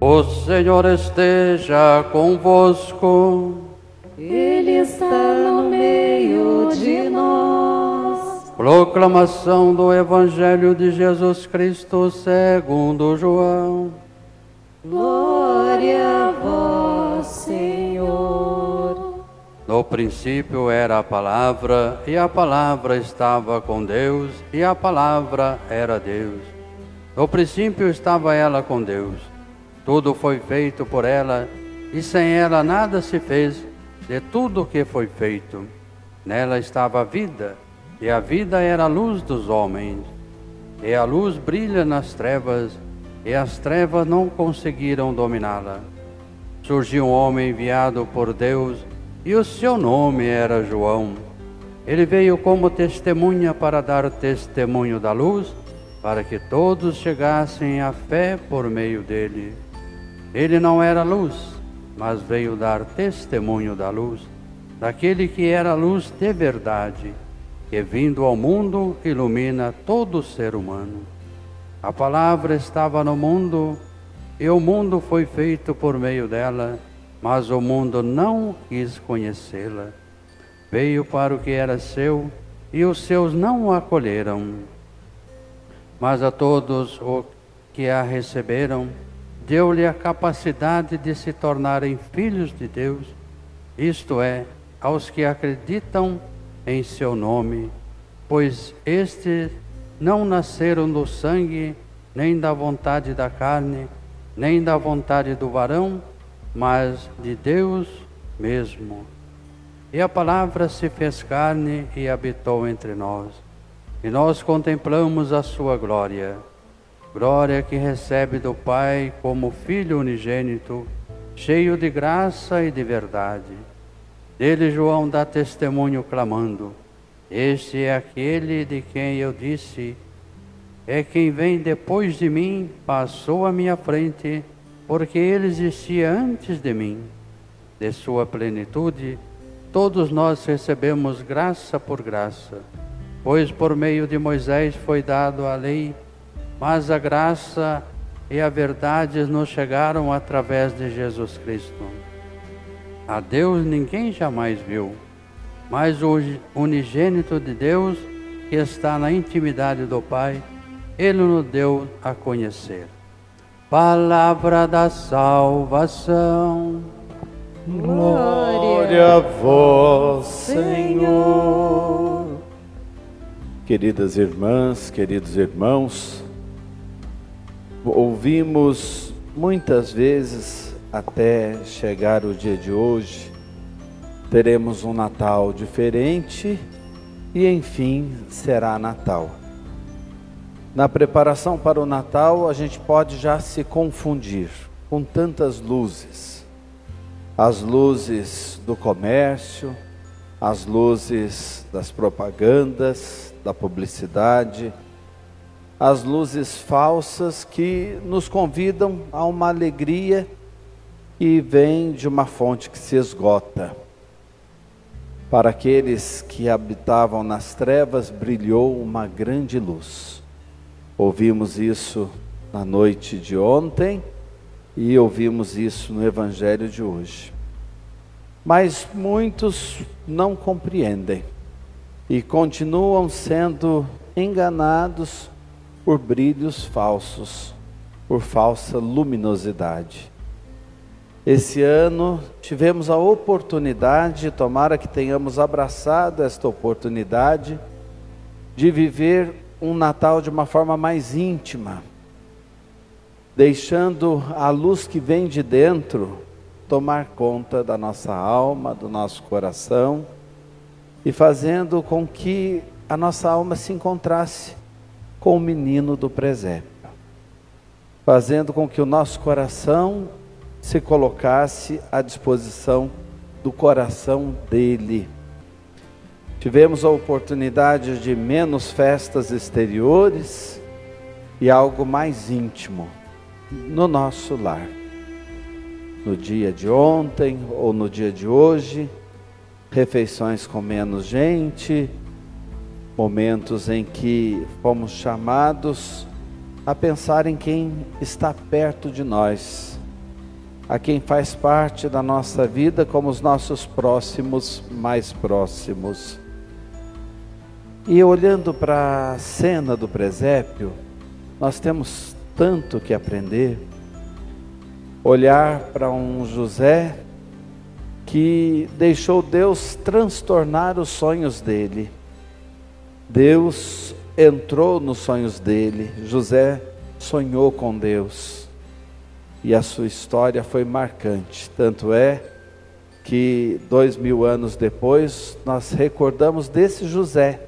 O Senhor esteja convosco. Ele está no meio de nós. Proclamação do Evangelho de Jesus Cristo segundo João. Glória a vós, Senhor. No princípio era a palavra, e a palavra estava com Deus, e a palavra era Deus. No princípio estava ela com Deus. Tudo foi feito por ela, e sem ela nada se fez de tudo o que foi feito. Nela estava a vida, e a vida era a luz dos homens. E a luz brilha nas trevas, e as trevas não conseguiram dominá-la. Surgiu um homem enviado por Deus, e o seu nome era João. Ele veio como testemunha para dar testemunho da luz, para que todos chegassem à fé por meio dele. Ele não era luz, mas veio dar testemunho da luz, daquele que era luz de verdade, que vindo ao mundo ilumina todo ser humano. A palavra estava no mundo, e o mundo foi feito por meio dela, mas o mundo não quis conhecê-la. Veio para o que era seu, e os seus não o acolheram. Mas a todos o que a receberam, deu-lhe a capacidade de se tornarem filhos de Deus, isto é, aos que acreditam em seu nome, pois estes não nasceram do sangue, nem da vontade da carne, nem da vontade do varão, mas de Deus mesmo. E a palavra se fez carne e habitou entre nós, e nós contemplamos a sua glória glória que recebe do Pai como Filho unigênito, cheio de graça e de verdade. Dele João dá testemunho clamando: Este é aquele de quem eu disse: É quem vem depois de mim, passou à minha frente, porque ele existia antes de mim. De sua plenitude, todos nós recebemos graça por graça, pois por meio de Moisés foi dado a lei mas a graça e a verdade nos chegaram através de Jesus Cristo. A Deus ninguém jamais viu, mas o unigênito de Deus, que está na intimidade do Pai, ele nos deu a conhecer. Palavra da salvação. Glória a vós, Senhor. Queridas irmãs, queridos irmãos, ouvimos muitas vezes até chegar o dia de hoje, teremos um Natal diferente e enfim será Natal. Na preparação para o Natal, a gente pode já se confundir com tantas luzes. As luzes do comércio, as luzes das propagandas, da publicidade, as luzes falsas que nos convidam a uma alegria que vem de uma fonte que se esgota. Para aqueles que habitavam nas trevas, brilhou uma grande luz. Ouvimos isso na noite de ontem e ouvimos isso no Evangelho de hoje. Mas muitos não compreendem e continuam sendo enganados por brilhos falsos, por falsa luminosidade. Esse ano tivemos a oportunidade, tomara que tenhamos abraçado esta oportunidade, de viver um Natal de uma forma mais íntima, deixando a luz que vem de dentro tomar conta da nossa alma, do nosso coração e fazendo com que a nossa alma se encontrasse com o menino do presépio, fazendo com que o nosso coração se colocasse à disposição do coração dele. Tivemos a oportunidade de menos festas exteriores e algo mais íntimo no nosso lar. No dia de ontem ou no dia de hoje, refeições com menos gente, momentos em que fomos chamados a pensar em quem está perto de nós, a quem faz parte da nossa vida como os nossos próximos mais próximos. E olhando para a cena do presépio, nós temos tanto que aprender. Olhar para um José que deixou Deus transtornar os sonhos dele. Deus entrou nos sonhos dele. José sonhou com Deus. E a sua história foi marcante. Tanto é que dois mil anos depois nós recordamos desse José,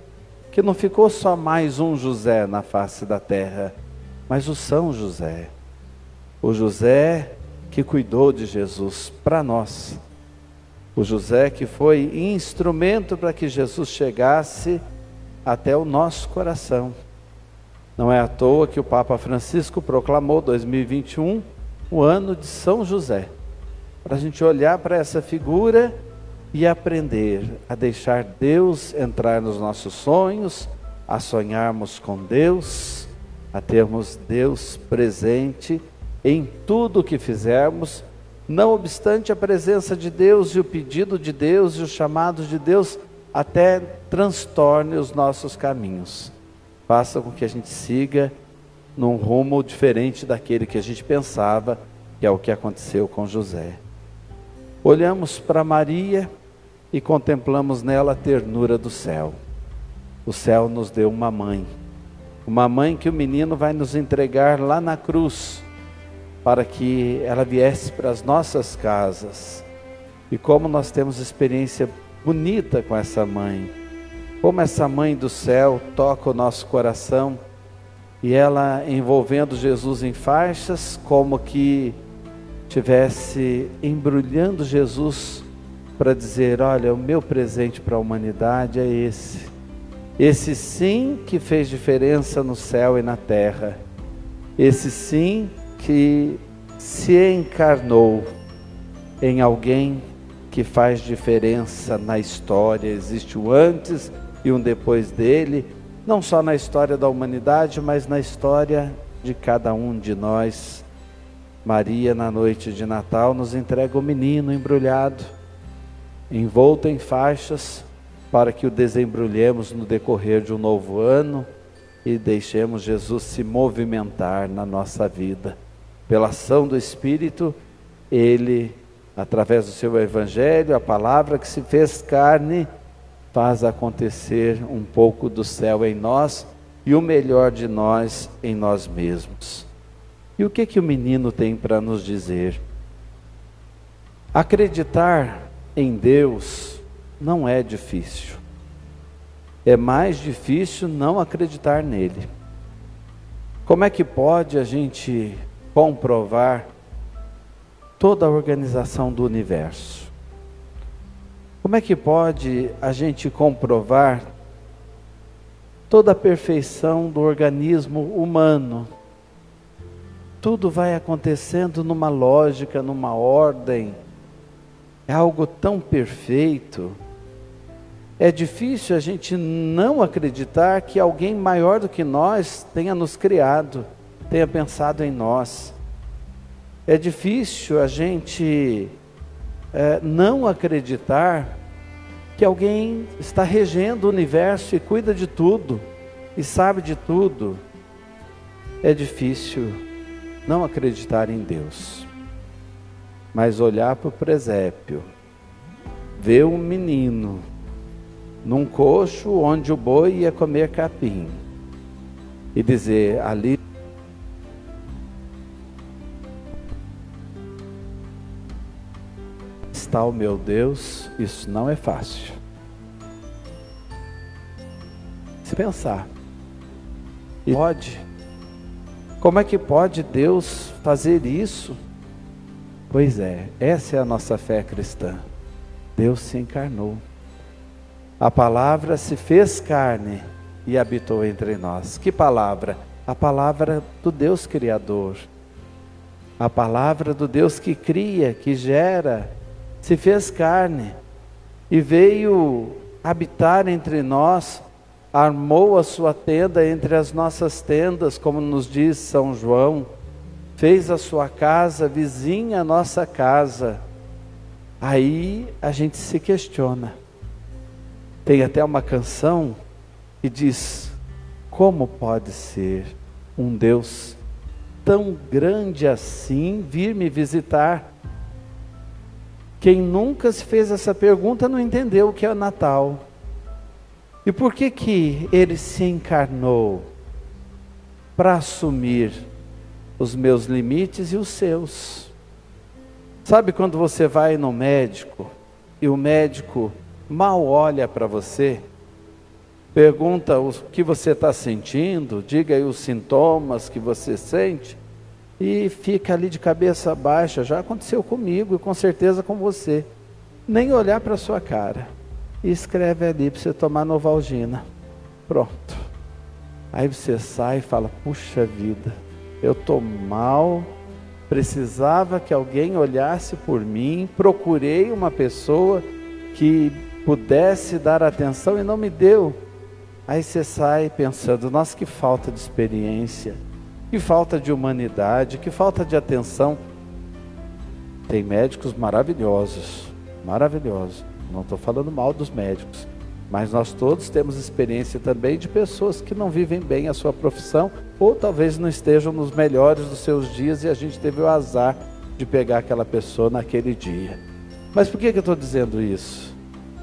que não ficou só mais um José na face da terra mas o São José, o José que cuidou de Jesus para nós, o José que foi instrumento para que Jesus chegasse até o nosso coração. Não é à toa que o Papa Francisco proclamou 2021 o ano de São José, para a gente olhar para essa figura e aprender a deixar Deus entrar nos nossos sonhos, a sonharmos com Deus a termos Deus presente em tudo o que fizermos, não obstante a presença de Deus e o pedido de Deus e os chamados de Deus até transtorne os nossos caminhos. Faça com que a gente siga num rumo diferente daquele que a gente pensava, que é o que aconteceu com José. Olhamos para Maria e contemplamos nela a ternura do céu. O céu nos deu uma mãe uma mãe que o menino vai nos entregar lá na cruz, para que ela viesse para as nossas casas. E como nós temos experiência bonita com essa mãe, como essa mãe do céu toca o nosso coração e ela envolvendo Jesus em faixas, como que tivesse embrulhando Jesus para dizer: Olha, o meu presente para a humanidade é esse. Esse sim que fez diferença no céu e na terra. Esse sim que se encarnou em alguém que faz diferença na história. Existe o antes e um depois dele, não só na história da humanidade, mas na história de cada um de nós. Maria, na noite de Natal, nos entrega o menino embrulhado, envolto em faixas, para que o desembrulhemos no decorrer de um novo ano e deixemos Jesus se movimentar na nossa vida. Pela ação do Espírito, Ele, através do seu Evangelho, a palavra que se fez carne, faz acontecer um pouco do céu em nós e o melhor de nós em nós mesmos. E o que que o menino tem para nos dizer? Acreditar em Deus não é difícil. É mais difícil não acreditar nele. Como é que pode a gente comprovar toda a organização do universo? Como é que pode a gente comprovar toda a perfeição do organismo humano? Tudo vai acontecendo numa lógica, numa ordem, é algo tão perfeito é difícil a gente não acreditar que alguém maior do que nós tenha nos criado, tenha pensado em nós. É difícil a gente é, não acreditar que alguém está regendo o universo e cuida de tudo e sabe de tudo. É difícil não acreditar em Deus, mas olhar para o presépio, ver um menino num coxo onde o boi ia comer capim e dizer ali está o meu Deus, isso não é fácil. Se pensar, e pode, como é que pode Deus fazer isso? Pois é, essa é a nossa fé cristã. Deus se encarnou. A palavra se fez carne e habitou entre nós. Que palavra? A palavra do Deus Criador. A palavra do Deus que cria, que gera, se fez carne e veio habitar entre nós, armou a sua tenda entre as nossas tendas, como nos diz São João, fez a sua casa vizinha à nossa casa. Aí a gente se questiona. Tem até uma canção que diz: Como pode ser um Deus tão grande assim vir me visitar? Quem nunca se fez essa pergunta não entendeu o que é o Natal. E por que que ele se encarnou? Para assumir os meus limites e os seus. Sabe quando você vai no médico e o médico mal olha para você, pergunta o que você está sentindo, diga aí os sintomas que você sente, e fica ali de cabeça baixa. Já aconteceu comigo e com certeza com você. Nem olhar para sua cara. E escreve ali para você tomar Novalgina. Pronto. Aí você sai e fala: puxa vida, eu estou mal, precisava que alguém olhasse por mim, procurei uma pessoa que pudesse dar atenção e não me deu. Aí você sai pensando: nossa, que falta de experiência, que falta de humanidade, que falta de atenção. Tem médicos maravilhosos, maravilhosos. Não estou falando mal dos médicos, mas nós todos temos experiência também de pessoas que não vivem bem a sua profissão ou talvez não estejam nos melhores dos seus dias e a gente teve o azar de pegar aquela pessoa naquele dia. Mas por que, que eu estou dizendo isso?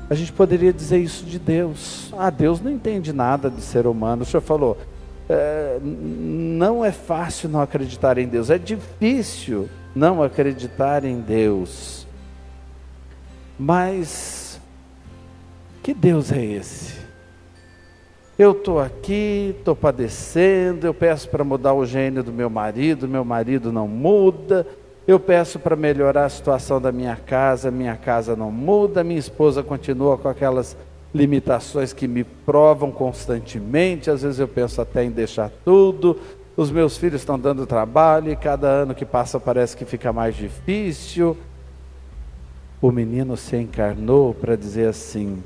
A gente poderia dizer isso de Deus. Ah, Deus não entende nada de ser humano. O senhor falou, é, não é fácil não acreditar em Deus, é difícil não acreditar em Deus. Mas que Deus é esse? Eu estou aqui, estou padecendo, eu peço para mudar o gênio do meu marido, meu marido não muda, eu peço para melhorar a situação da minha casa, minha casa não muda, minha esposa continua com aquelas limitações que me provam constantemente, às vezes eu penso até em deixar tudo, os meus filhos estão dando trabalho e cada ano que passa parece que fica mais difícil. O menino se encarnou para dizer assim: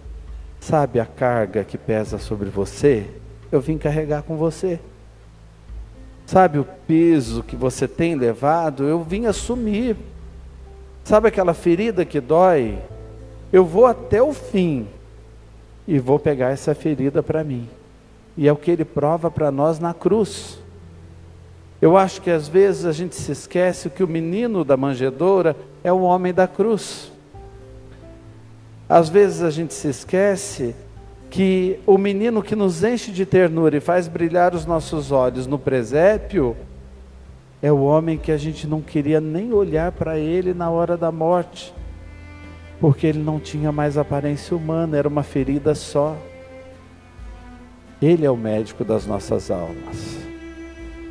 Sabe a carga que pesa sobre você? Eu vim carregar com você. Sabe o peso que você tem levado? Eu vim assumir. Sabe aquela ferida que dói? Eu vou até o fim e vou pegar essa ferida para mim. E é o que ele prova para nós na cruz. Eu acho que às vezes a gente se esquece que o menino da manjedoura é o homem da cruz. Às vezes a gente se esquece que o menino que nos enche de ternura e faz brilhar os nossos olhos no presépio é o homem que a gente não queria nem olhar para ele na hora da morte, porque ele não tinha mais aparência humana, era uma ferida só. Ele é o médico das nossas almas.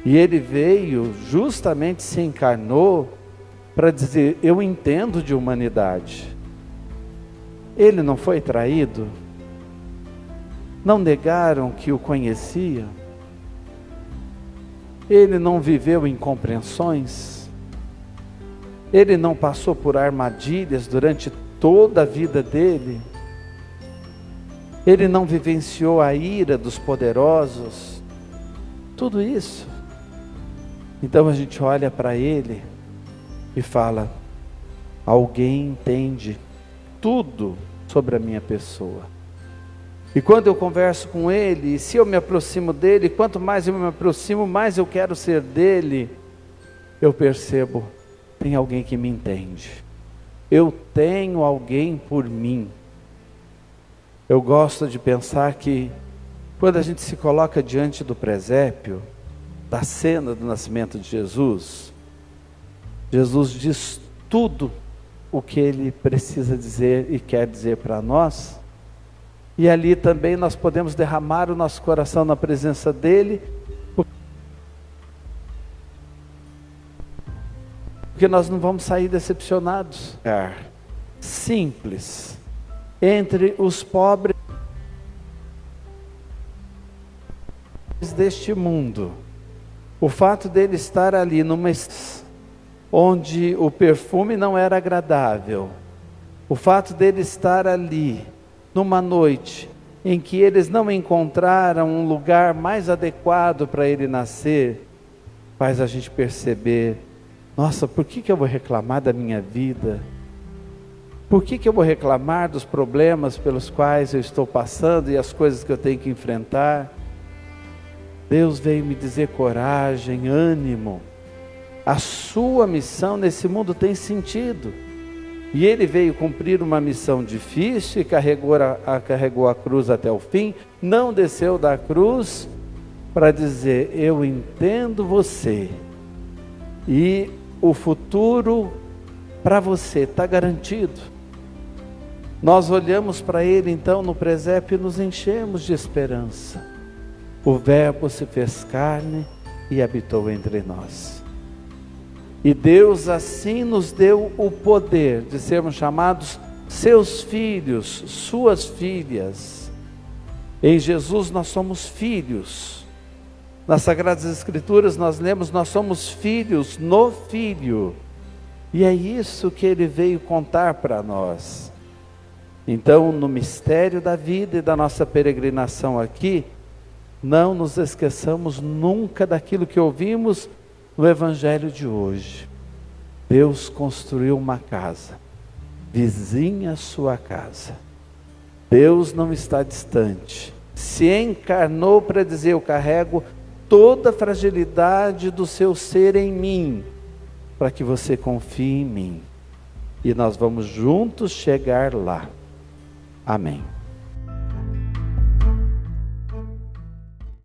E ele veio, justamente se encarnou, para dizer: Eu entendo de humanidade. Ele não foi traído? Não negaram que o conheciam? Ele não viveu incompreensões? Ele não passou por armadilhas durante toda a vida dele? Ele não vivenciou a ira dos poderosos? Tudo isso. Então a gente olha para ele e fala: alguém entende tudo sobre a minha pessoa. E quando eu converso com ele, se eu me aproximo dele, quanto mais eu me aproximo, mais eu quero ser dele, eu percebo, tem alguém que me entende. Eu tenho alguém por mim. Eu gosto de pensar que quando a gente se coloca diante do presépio, da cena do nascimento de Jesus, Jesus diz tudo o que ele precisa dizer e quer dizer para nós. E ali também nós podemos derramar o nosso coração na presença dele, porque nós não vamos sair decepcionados. É simples entre os pobres deste mundo. O fato dele estar ali numa onde o perfume não era agradável, o fato dele estar ali, numa noite em que eles não encontraram um lugar mais adequado para ele nascer, faz a gente perceber Nossa, por que, que eu vou reclamar da minha vida? Por que, que eu vou reclamar dos problemas pelos quais eu estou passando e as coisas que eu tenho que enfrentar? Deus veio me dizer coragem, ânimo. A sua missão nesse mundo tem sentido. E ele veio cumprir uma missão difícil e carregou a, a, carregou a cruz até o fim, não desceu da cruz para dizer: Eu entendo você, e o futuro para você está garantido. Nós olhamos para Ele então no presépio e nos enchemos de esperança. O Verbo se fez carne e habitou entre nós. E Deus assim nos deu o poder de sermos chamados seus filhos, suas filhas. Em Jesus nós somos filhos. Nas Sagradas Escrituras nós lemos, nós somos filhos no Filho. E é isso que ele veio contar para nós. Então, no mistério da vida e da nossa peregrinação aqui, não nos esqueçamos nunca daquilo que ouvimos no Evangelho de hoje. Deus construiu uma casa, vizinha a sua casa. Deus não está distante. Se encarnou para dizer: Eu carrego toda a fragilidade do seu ser em mim, para que você confie em mim. E nós vamos juntos chegar lá. Amém.